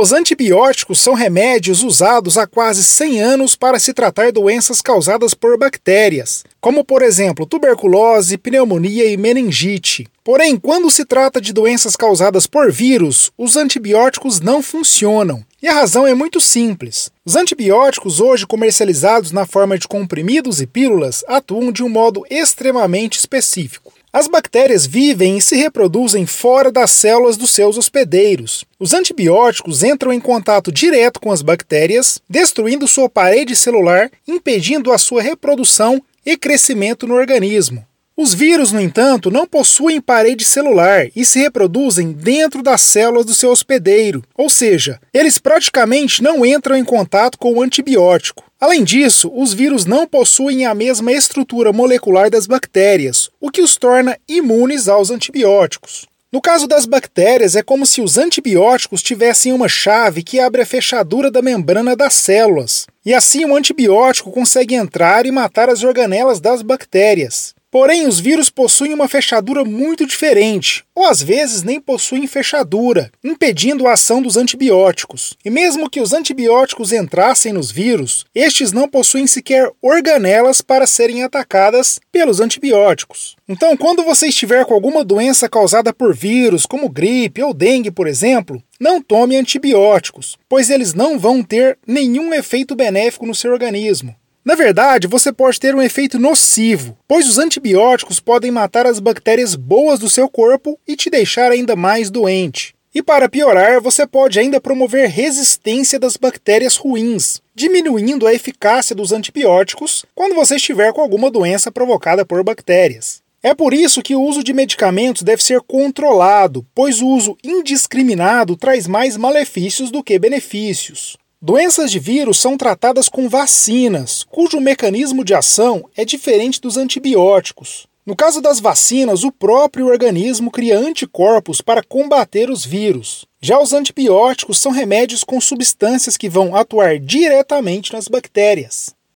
Os antibióticos são remédios usados há quase 100 anos para se tratar doenças causadas por bactérias, como por exemplo tuberculose, pneumonia e meningite. Porém, quando se trata de doenças causadas por vírus, os antibióticos não funcionam. E a razão é muito simples. Os antibióticos, hoje comercializados na forma de comprimidos e pílulas, atuam de um modo extremamente específico. As bactérias vivem e se reproduzem fora das células dos seus hospedeiros. Os antibióticos entram em contato direto com as bactérias, destruindo sua parede celular, impedindo a sua reprodução e crescimento no organismo. Os vírus, no entanto, não possuem parede celular e se reproduzem dentro das células do seu hospedeiro, ou seja, eles praticamente não entram em contato com o antibiótico. Além disso, os vírus não possuem a mesma estrutura molecular das bactérias, o que os torna imunes aos antibióticos. No caso das bactérias, é como se os antibióticos tivessem uma chave que abre a fechadura da membrana das células, e assim o antibiótico consegue entrar e matar as organelas das bactérias. Porém, os vírus possuem uma fechadura muito diferente, ou às vezes nem possuem fechadura, impedindo a ação dos antibióticos. E mesmo que os antibióticos entrassem nos vírus, estes não possuem sequer organelas para serem atacadas pelos antibióticos. Então, quando você estiver com alguma doença causada por vírus, como gripe ou dengue, por exemplo, não tome antibióticos, pois eles não vão ter nenhum efeito benéfico no seu organismo. Na verdade, você pode ter um efeito nocivo, pois os antibióticos podem matar as bactérias boas do seu corpo e te deixar ainda mais doente. E para piorar, você pode ainda promover resistência das bactérias ruins, diminuindo a eficácia dos antibióticos quando você estiver com alguma doença provocada por bactérias. É por isso que o uso de medicamentos deve ser controlado, pois o uso indiscriminado traz mais malefícios do que benefícios. Doenças de vírus são tratadas com vacinas, cujo mecanismo de ação é diferente dos antibióticos. No caso das vacinas, o próprio organismo cria anticorpos para combater os vírus. Já os antibióticos são remédios com substâncias que vão atuar diretamente nas bactérias.